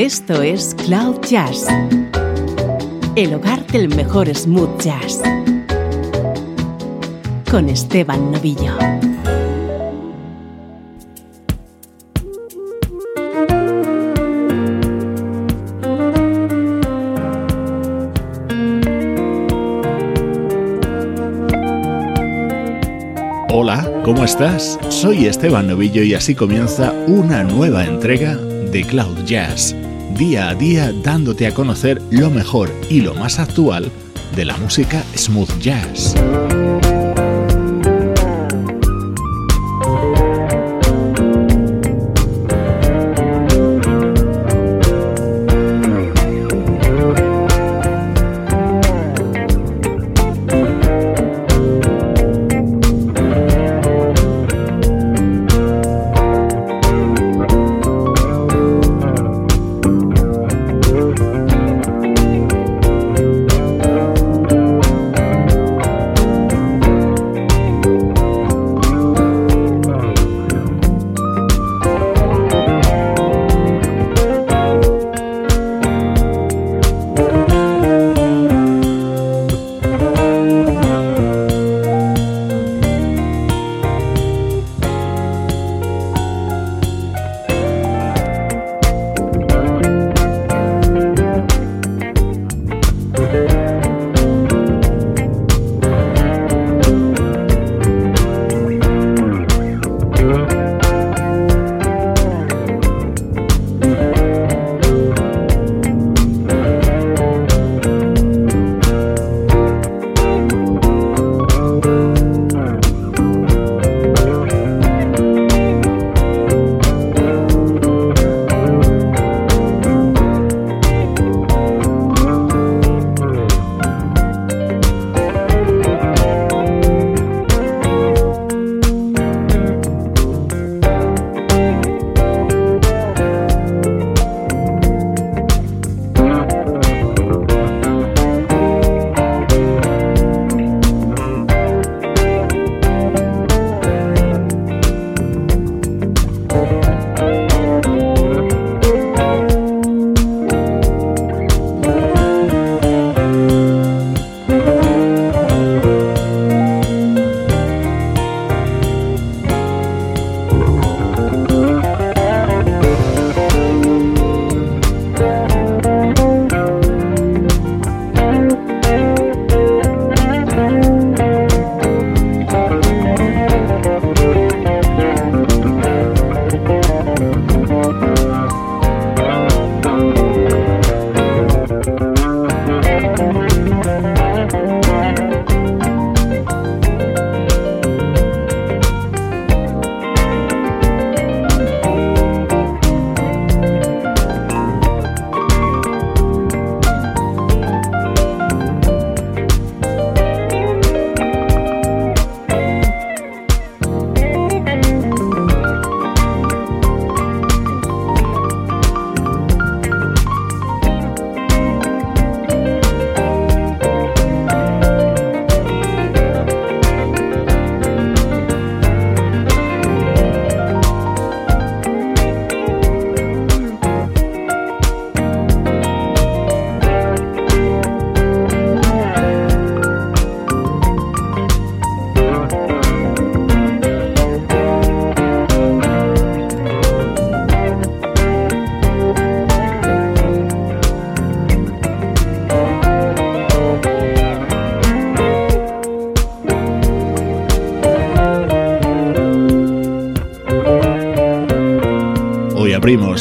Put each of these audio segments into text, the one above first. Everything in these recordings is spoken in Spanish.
Esto es Cloud Jazz, el hogar del mejor smooth jazz, con Esteban Novillo. Hola, ¿cómo estás? Soy Esteban Novillo y así comienza una nueva entrega de Cloud Jazz, día a día dándote a conocer lo mejor y lo más actual de la música smooth jazz.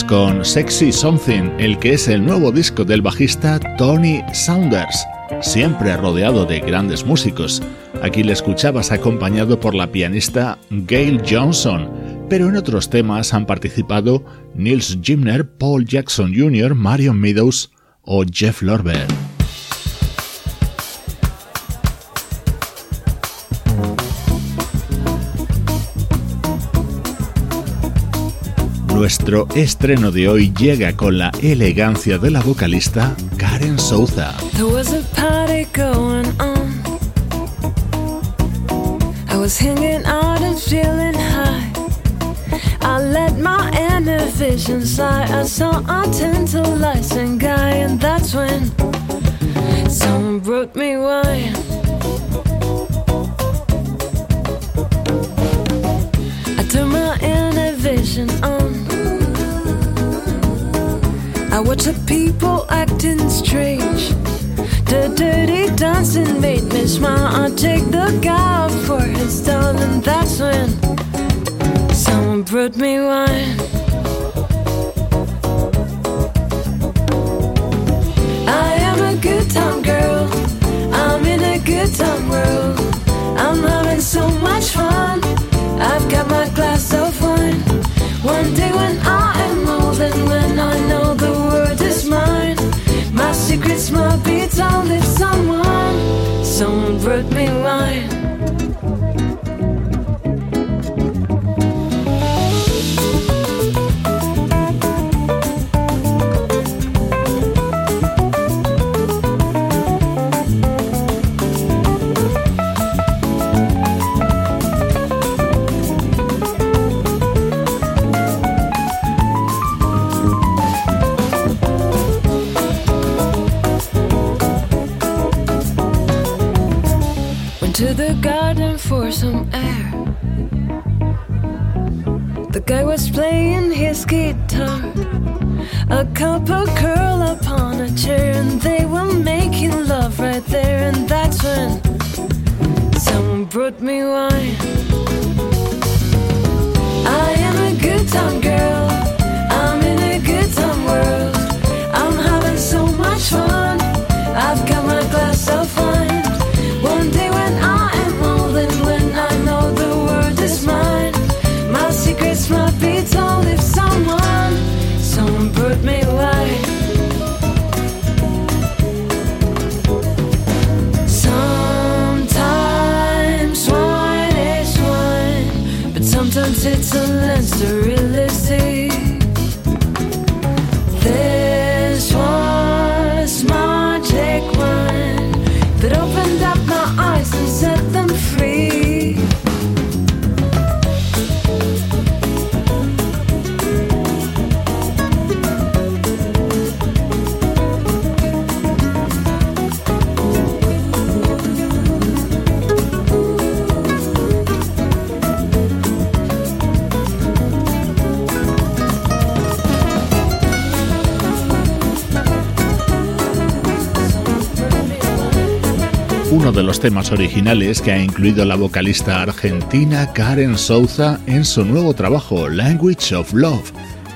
Con Sexy Something, el que es el nuevo disco del bajista Tony Saunders, siempre rodeado de grandes músicos. Aquí le escuchabas acompañado por la pianista Gail Johnson, pero en otros temas han participado Nils Gimner, Paul Jackson Jr., Marion Meadows o Jeff Lorber. Nuestro estreno de hoy llega con la elegancia de la vocalista Karen Souza. I was hanging out and feeling high. I let my energy visions I saw a tantalizing guy, and that's when someone brought me wine. I turned my inner vision on. I watched the people acting strange. The dirty dancing made me smile. I take the guy for his doll, and that's when someone brought me wine. I am a good time girl. I'm in a good time world. I'm having so much fun. I've got my my secrets might be told if someone, someone brought me wine. Was playing his guitar. A couple curl upon a chair and they were making love right there. And that's when someone brought me wine. I am a good time girl. Someone brought temas originales que ha incluido la vocalista argentina Karen Souza en su nuevo trabajo Language of Love,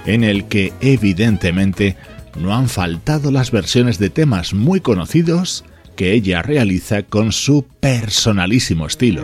en el que evidentemente no han faltado las versiones de temas muy conocidos que ella realiza con su personalísimo estilo.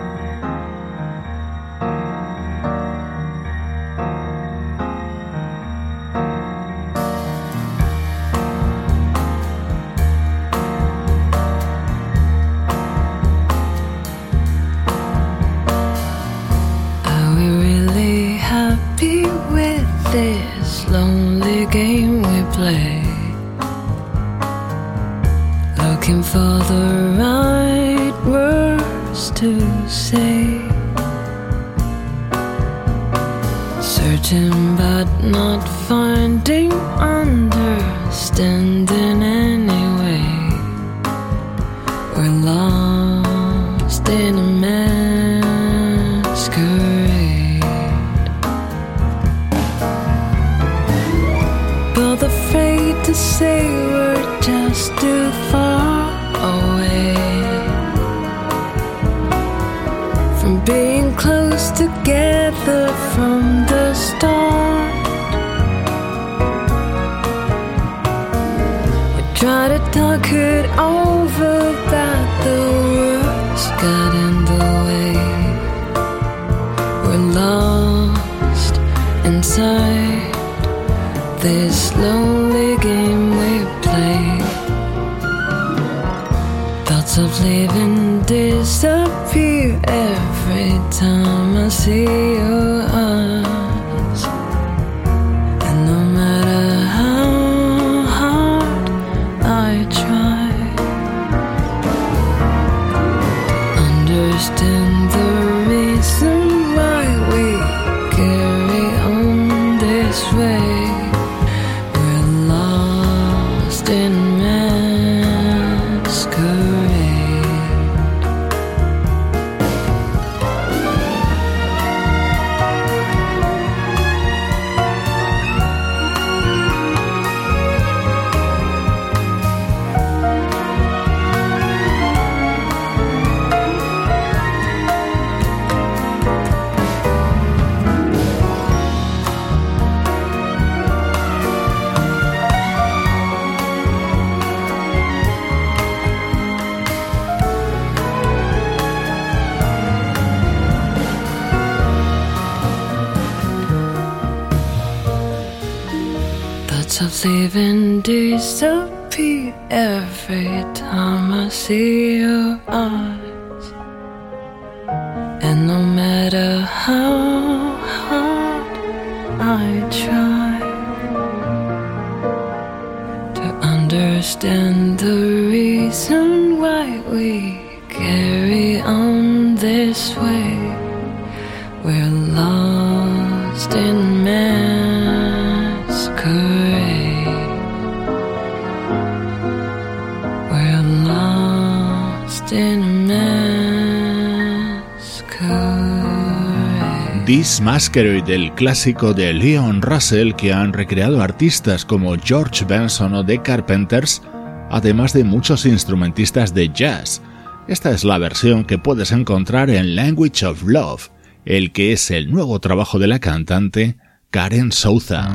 Masquerade, el clásico de Leon Russell que han recreado artistas como George Benson o The Carpenters, además de muchos instrumentistas de jazz. Esta es la versión que puedes encontrar en Language of Love, el que es el nuevo trabajo de la cantante Karen Souza.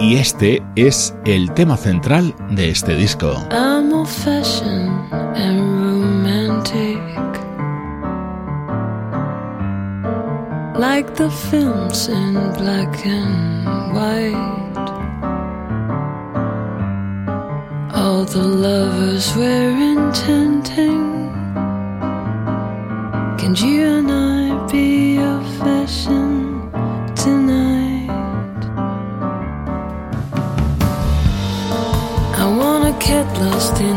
Y este es el tema central de este disco. Like the films in black and white. All the lovers we're intending. Can you and I be your fashion tonight? I wanna get lost in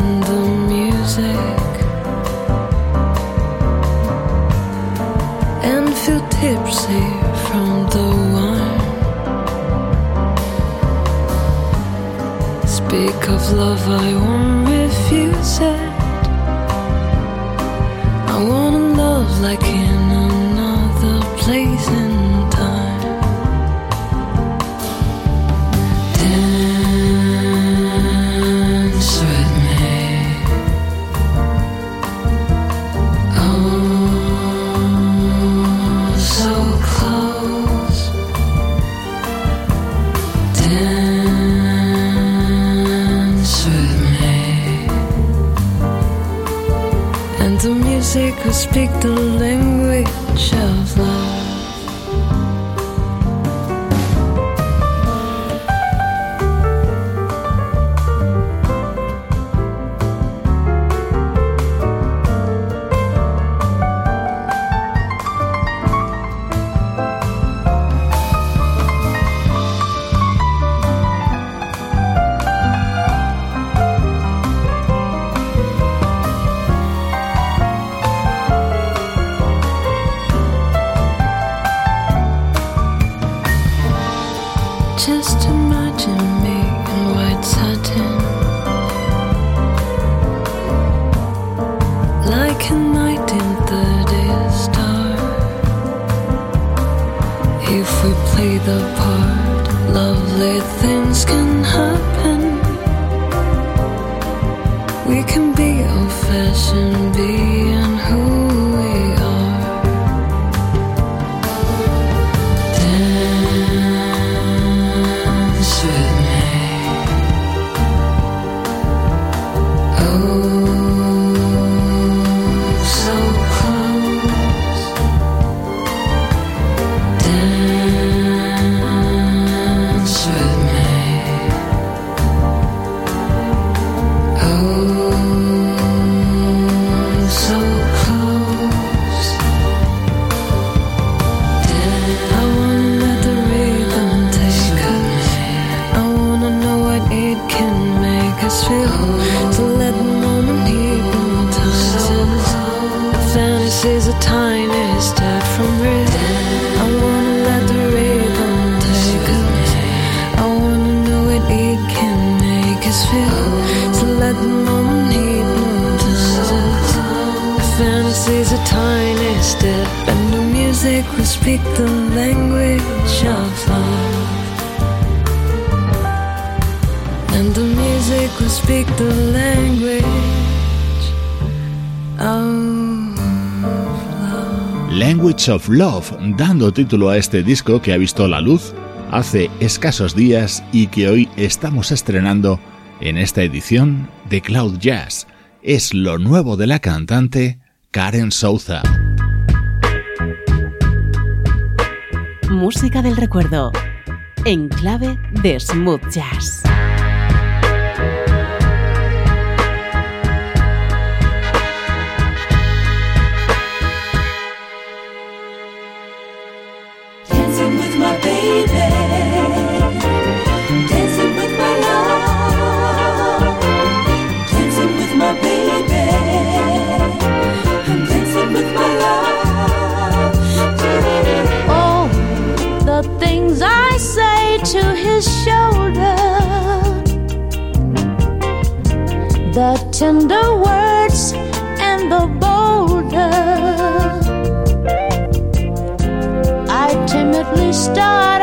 Love, dando título a este disco que ha visto la luz hace escasos días y que hoy estamos estrenando en esta edición de Cloud Jazz. Es lo nuevo de la cantante Karen Souza. Música del recuerdo, en clave de smooth jazz. Tender words and the bolder. I timidly start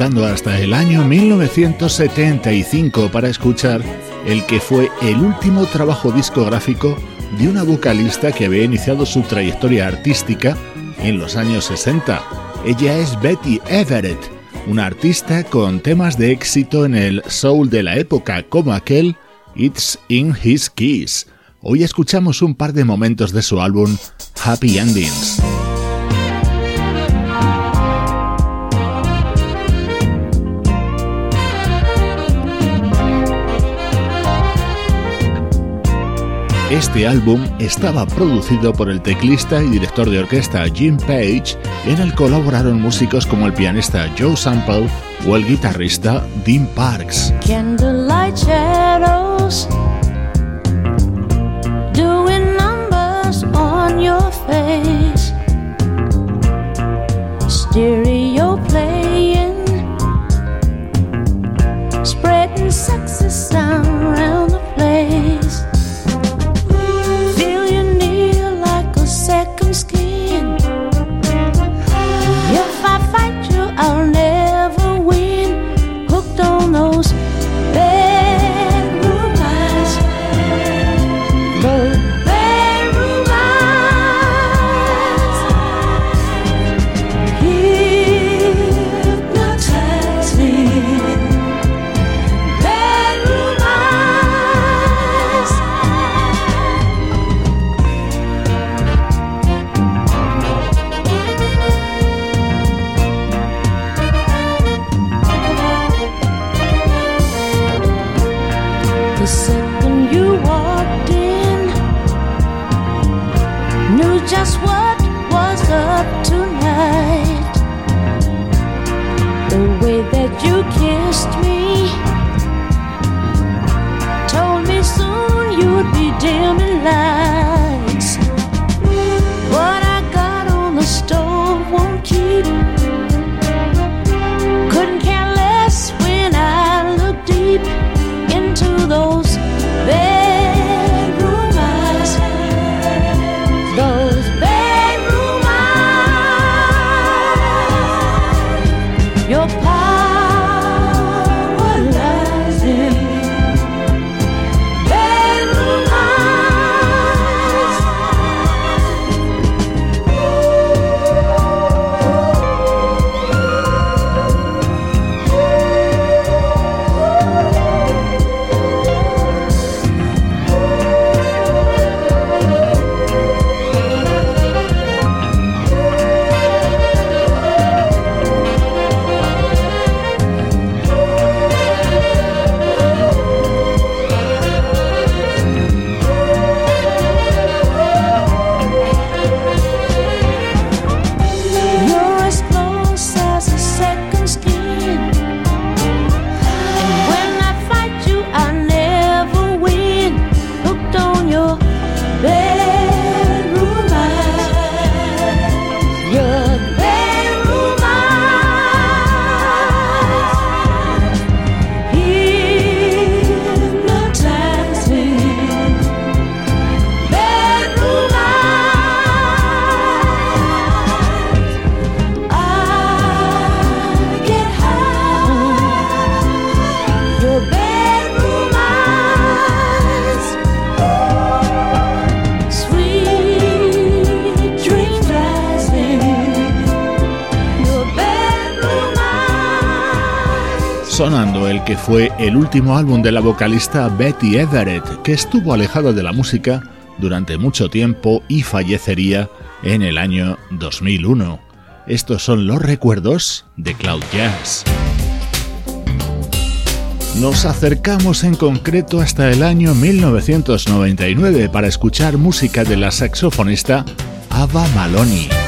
hasta el año 1975 para escuchar el que fue el último trabajo discográfico de una vocalista que había iniciado su trayectoria artística en los años 60. Ella es Betty Everett, una artista con temas de éxito en el soul de la época como aquel It's in His Keys, Hoy escuchamos un par de momentos de su álbum Happy Endings. Este álbum estaba producido por el teclista y director de orquesta Jim Page, en el colaboraron músicos como el pianista Joe Sample o el guitarrista Dean Parks. Fue el último álbum de la vocalista Betty Everett, que estuvo alejada de la música durante mucho tiempo y fallecería en el año 2001. Estos son los recuerdos de Cloud Jazz. Nos acercamos en concreto hasta el año 1999 para escuchar música de la saxofonista Ava Maloney.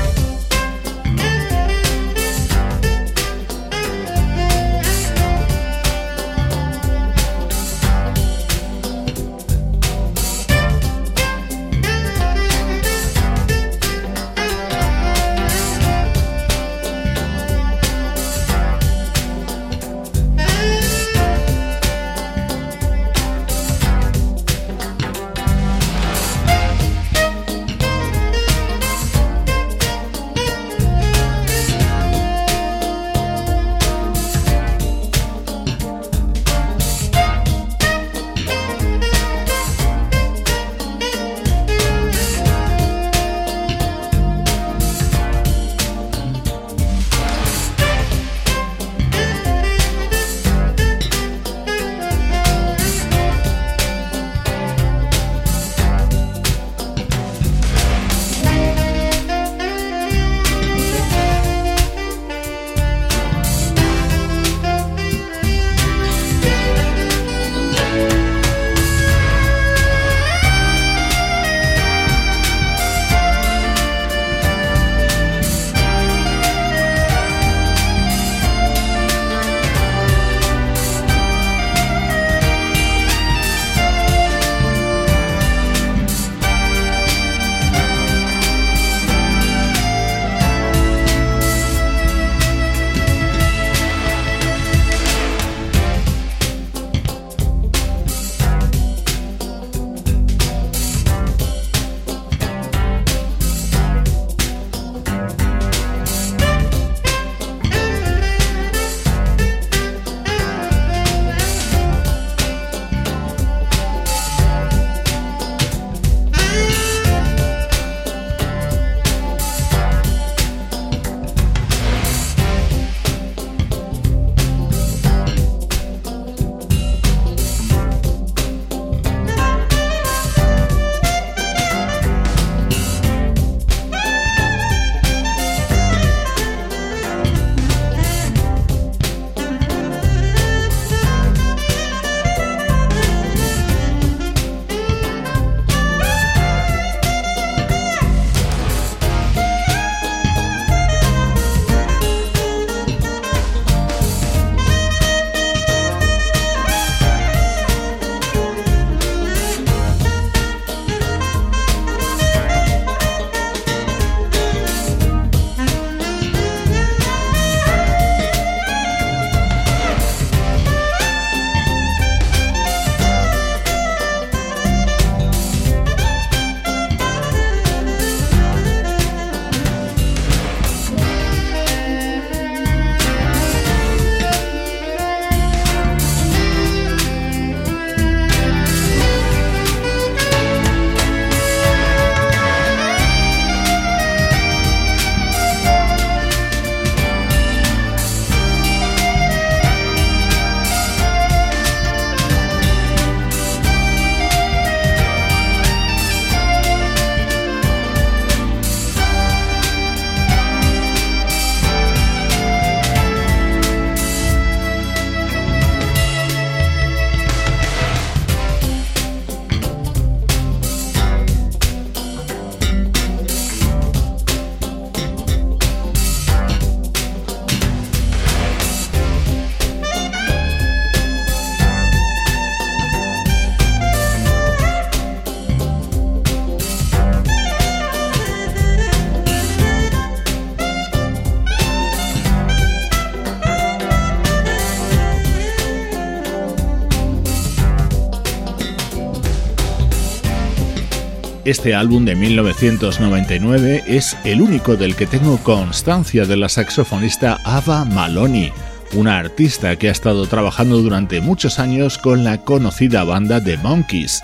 Este álbum de 1999 es el único del que tengo constancia de la saxofonista Ava Maloney, una artista que ha estado trabajando durante muchos años con la conocida banda The Monkeys.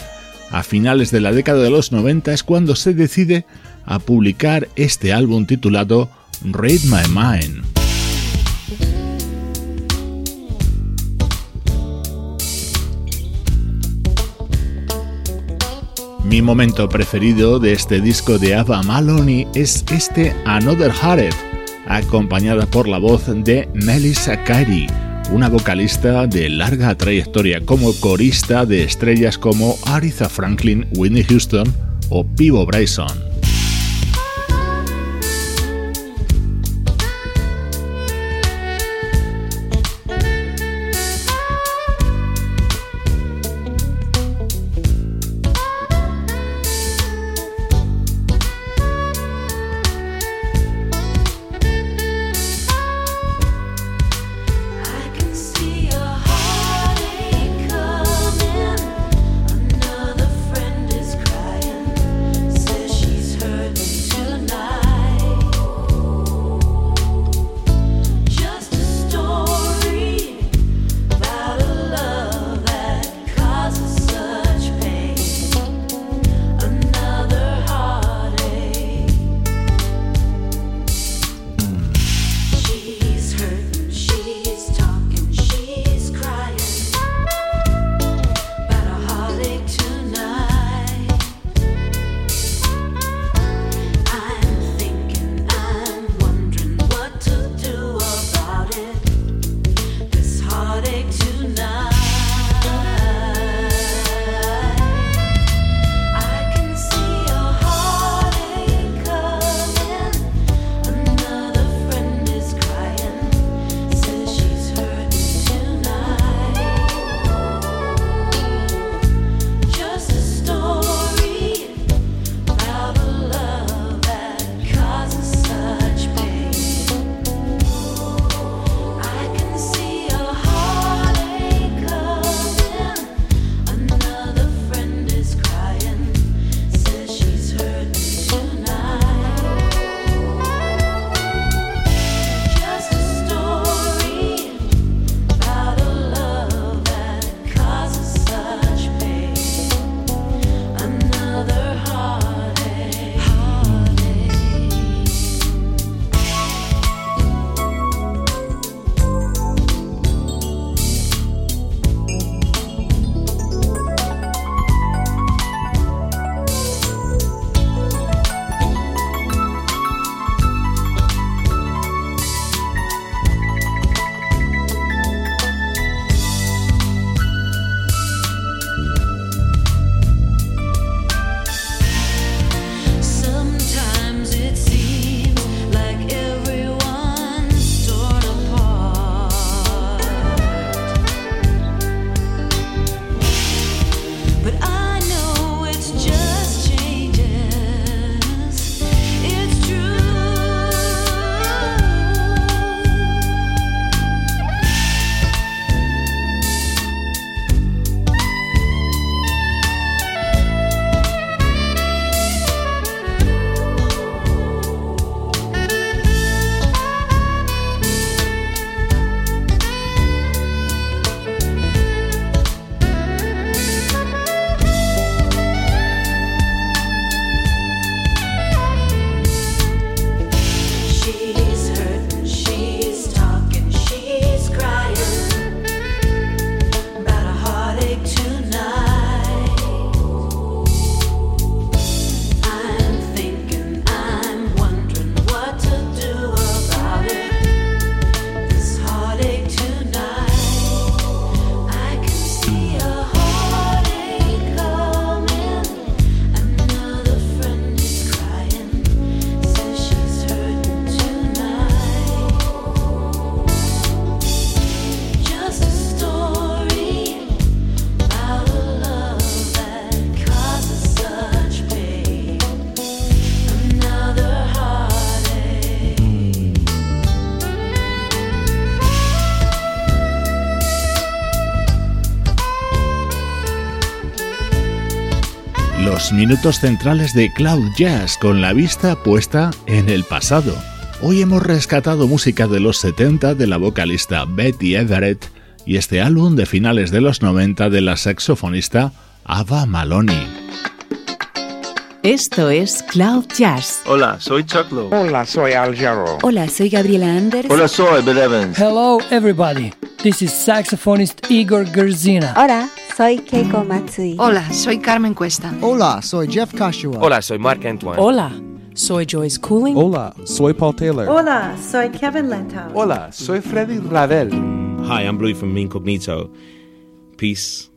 A finales de la década de los 90 es cuando se decide a publicar este álbum titulado Read My Mind. Mi momento preferido de este disco de Ava Maloney es este Another Heart, acompañada por la voz de Melissa Carey, una vocalista de larga trayectoria como corista de estrellas como Aretha Franklin, Whitney Houston o Pivo Bryson. Los minutos centrales de Cloud Jazz con la vista puesta en el pasado. Hoy hemos rescatado música de los 70 de la vocalista Betty Everett y este álbum de finales de los 90 de la saxofonista Ava Maloney. Esto es Cloud Jazz. Hola, soy Chuck Lowe. Hola, soy Al Jarreau. Hola, soy Gabriela Anders. Hola, soy Bill Evans. Hello, everybody. This is saxophonist Igor Gerzina. Hola, soy Keiko Matsui. Hola, soy Carmen Cuesta. Hola, soy Jeff Kashua. Hola, soy Mark Antoine. Hola, soy Joyce Cooling. Hola, soy Paul Taylor. Hola, soy Kevin Lentau. Hola, soy Freddy Ravel. Hi, I'm Louis from Incognito. Peace.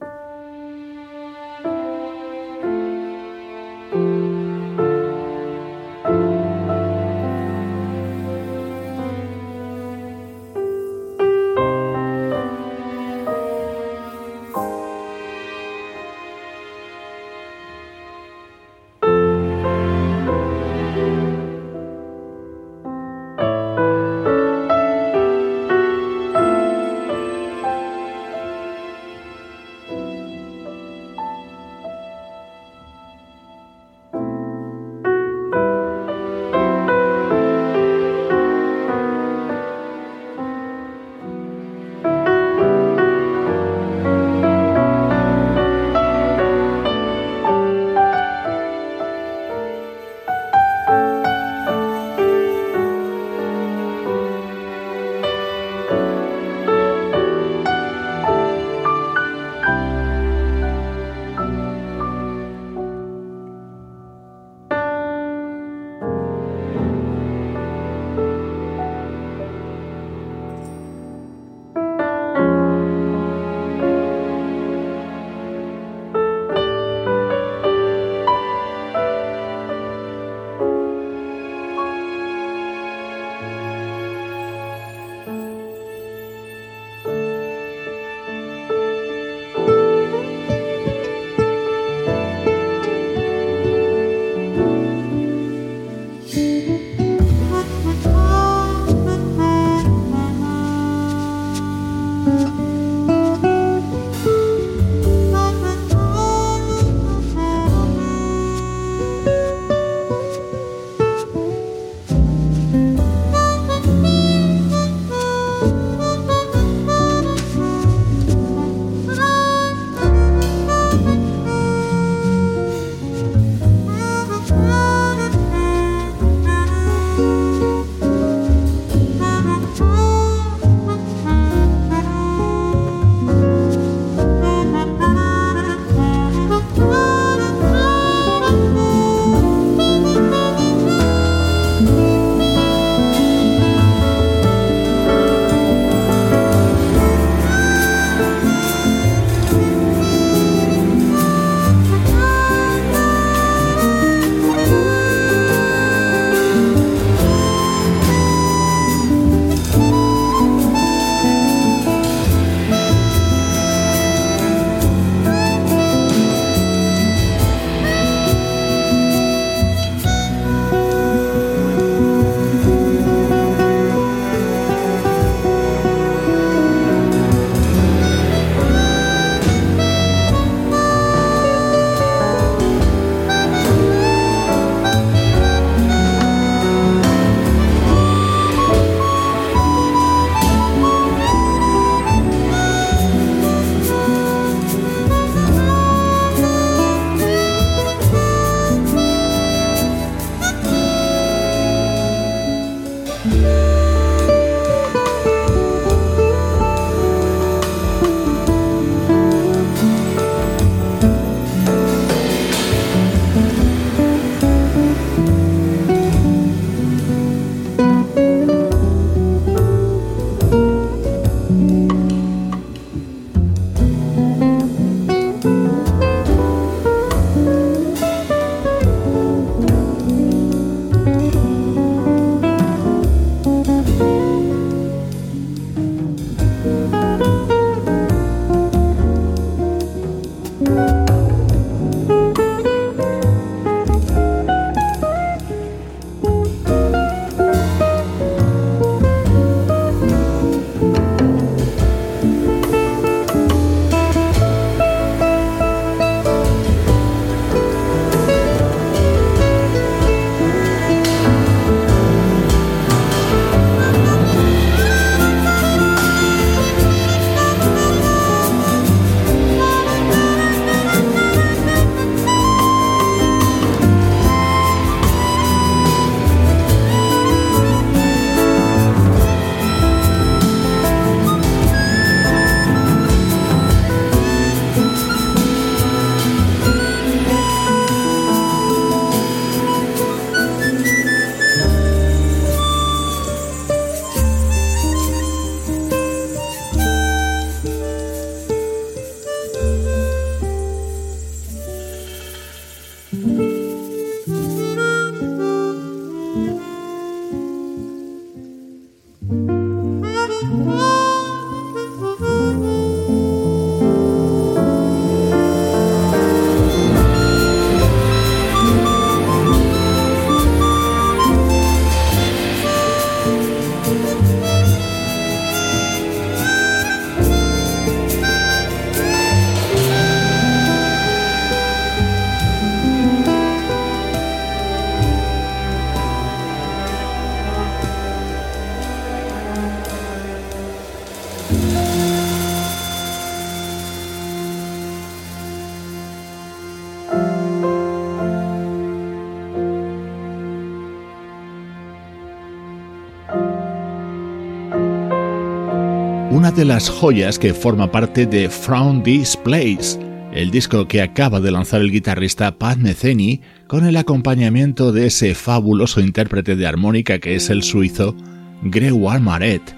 De las joyas que forma parte de From This Place, el disco que acaba de lanzar el guitarrista Pat Metheny con el acompañamiento de ese fabuloso intérprete de armónica que es el suizo Gregoire Maret.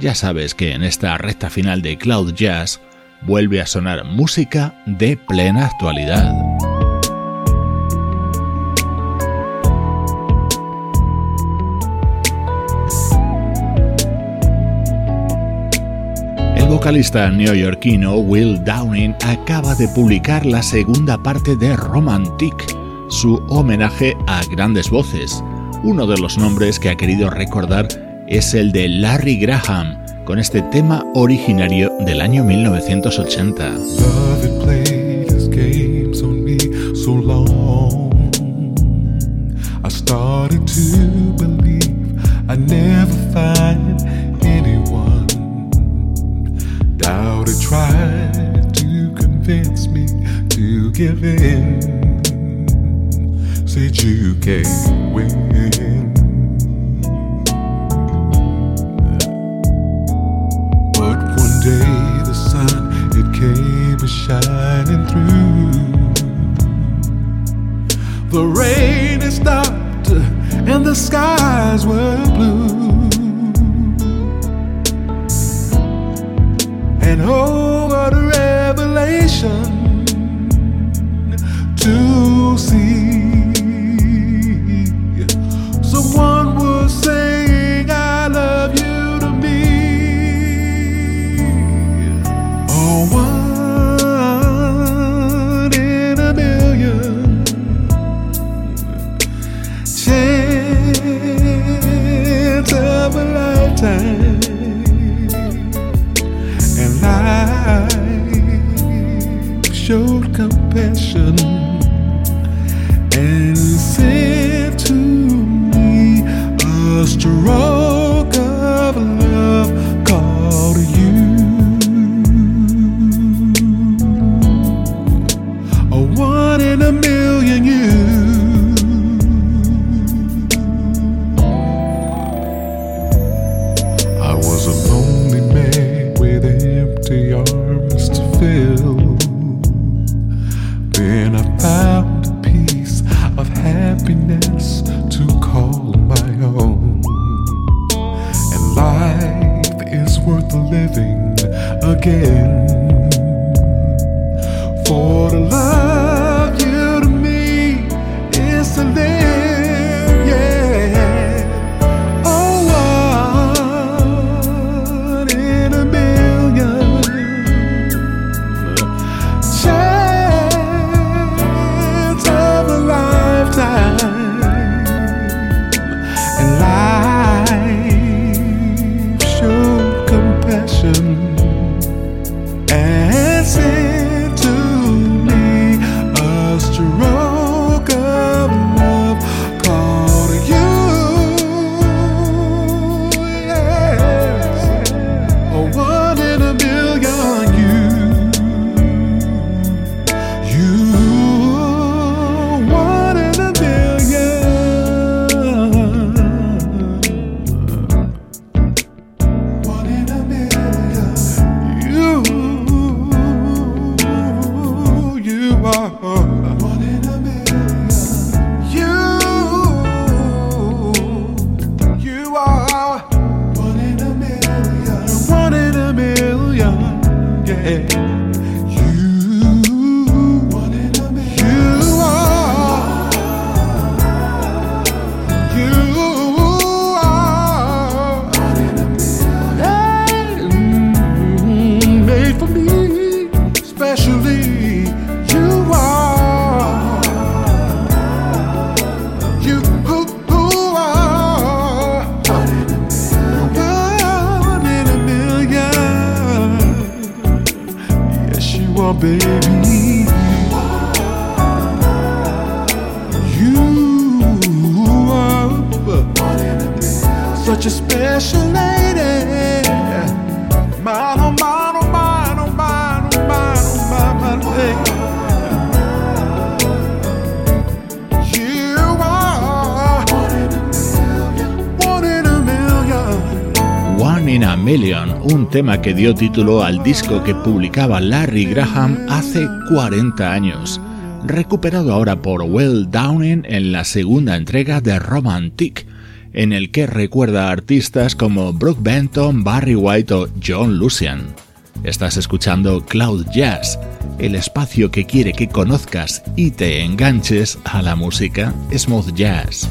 Ya sabes que en esta recta final de Cloud Jazz vuelve a sonar música de plena actualidad. Vocalista neoyorquino Will Downing acaba de publicar la segunda parte de Romantic, su homenaje a grandes voces. Uno de los nombres que ha querido recordar es el de Larry Graham, con este tema originario del año 1980. Give in. Said you can't win. But one day the sun it came a shining through. The rain had stopped and the skies were blue. And oh, what a revelation see. Someone was saying, I love you to me. Oh, one in a million chance of a lifetime. And life showed compassion and said to me a stroke of love called you Again. oh. Tema que dio título al disco que publicaba Larry Graham hace 40 años, recuperado ahora por Will Downing en la segunda entrega de Romantic, en el que recuerda a artistas como Brooke Benton, Barry White o John Lucian. Estás escuchando Cloud Jazz, el espacio que quiere que conozcas y te enganches a la música smooth jazz.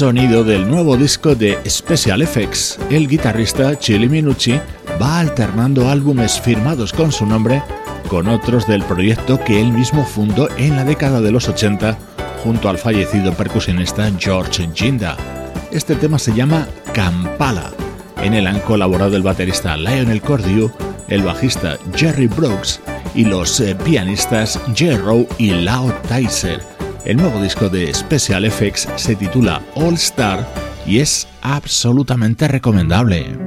Sonido del nuevo disco de Special Effects. El guitarrista Chili Minucci va alternando álbumes firmados con su nombre con otros del proyecto que él mismo fundó en la década de los 80 junto al fallecido percusionista George Ginda. Este tema se llama Kampala. En él han colaborado el baterista Lionel Cordew, el bajista Jerry Brooks y los eh, pianistas J. y Lao Tyser. El nuevo disco de Special Effects se titula All Star y es absolutamente recomendable.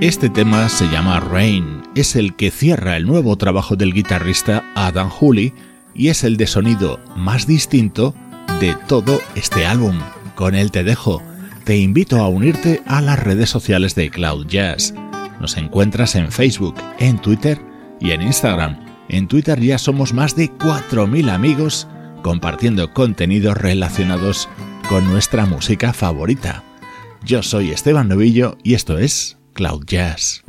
Este tema se llama Rain, es el que cierra el nuevo trabajo del guitarrista Adam Hooley y es el de sonido más distinto de todo este álbum. Con él te dejo. Te invito a unirte a las redes sociales de Cloud Jazz. Nos encuentras en Facebook, en Twitter y en Instagram. En Twitter ya somos más de 4.000 amigos compartiendo contenidos relacionados con nuestra música favorita. Yo soy Esteban Novillo y esto es Cloud Jazz.